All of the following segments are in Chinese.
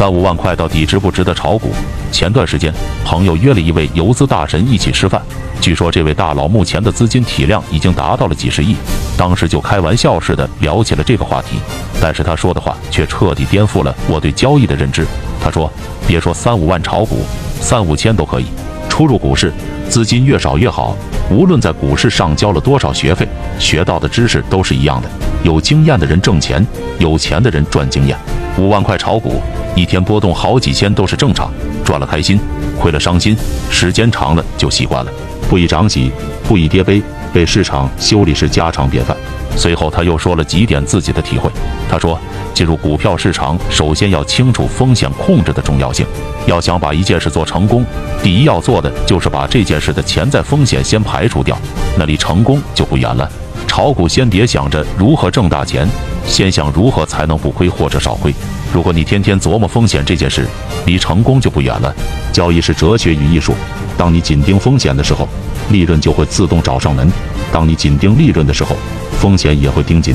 三五万块到底值不值得炒股？前段时间，朋友约了一位游资大神一起吃饭，据说这位大佬目前的资金体量已经达到了几十亿。当时就开玩笑似的聊起了这个话题，但是他说的话却彻底颠覆了我对交易的认知。他说：“别说三五万炒股，三五千都可以。初入股市，资金越少越好。无论在股市上交了多少学费，学到的知识都是一样的。有经验的人挣钱，有钱的人赚经验。五万块炒股，一天波动好几千都是正常。赚了开心，亏了伤心，时间长了就习惯了。不以涨喜，不以跌悲，被市场修理是家常便饭。”随后他又说了几点自己的体会。他说。进入股票市场，首先要清楚风险控制的重要性。要想把一件事做成功，第一要做的就是把这件事的潜在风险先排除掉，那离成功就不远了。炒股先别想着如何挣大钱，先想如何才能不亏或者少亏。如果你天天琢磨风险这件事，离成功就不远了。交易是哲学与艺术，当你紧盯风险的时候，利润就会自动找上门；当你紧盯利润的时候，风险也会盯紧。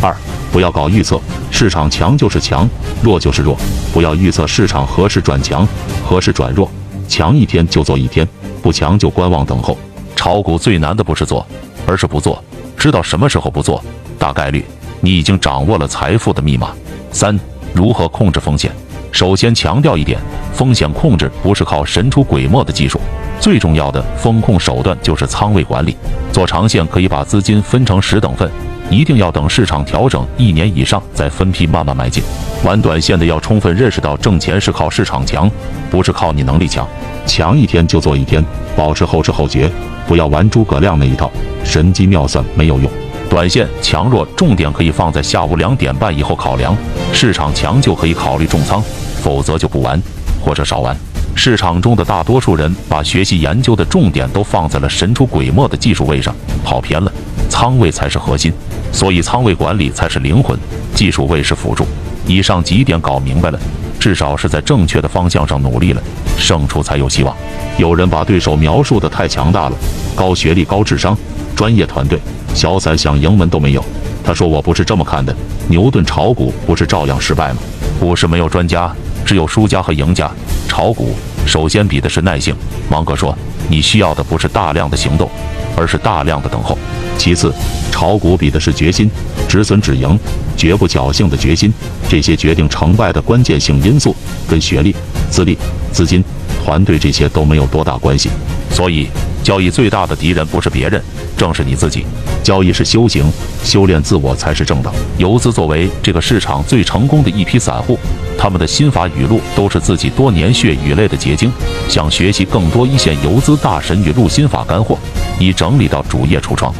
二。不要搞预测，市场强就是强，弱就是弱。不要预测市场何时转强，何时转弱，强一天就做一天，不强就观望等候。炒股最难的不是做，而是不做。知道什么时候不做，大概率你已经掌握了财富的密码。三、如何控制风险？首先强调一点，风险控制不是靠神出鬼没的技术，最重要的风控手段就是仓位管理。做长线可以把资金分成十等份。一定要等市场调整一年以上再分批慢慢买进。玩短线的要充分认识到，挣钱是靠市场强，不是靠你能力强。强一天就做一天，保持后知后觉，不要玩诸葛亮那一套，神机妙算没有用。短线强弱重点可以放在下午两点半以后考量。市场强就可以考虑重仓，否则就不玩或者少玩。市场中的大多数人把学习研究的重点都放在了神出鬼没的技术位上，跑偏了。仓位才是核心。所以仓位管理才是灵魂，技术位是辅助。以上几点搞明白了，至少是在正确的方向上努力了，胜出才有希望。有人把对手描述的太强大了，高学历、高智商、专业团队，小散想赢门都没有。他说我不是这么看的，牛顿炒股不是照样失败吗？股市没有专家，只有输家和赢家。炒股首先比的是耐性。芒格说，你需要的不是大量的行动，而是大量的等候。其次，炒股比的是决心，止损止盈，绝不侥幸的决心。这些决定成败的关键性因素，跟学历、资历、资金、团队这些都没有多大关系。所以，交易最大的敌人不是别人，正是你自己。交易是修行，修炼自我才是正道。游资作为这个市场最成功的一批散户，他们的心法语录都是自己多年血与泪的结晶。想学习更多一线游资大神语录心法干货，已整理到主页橱窗。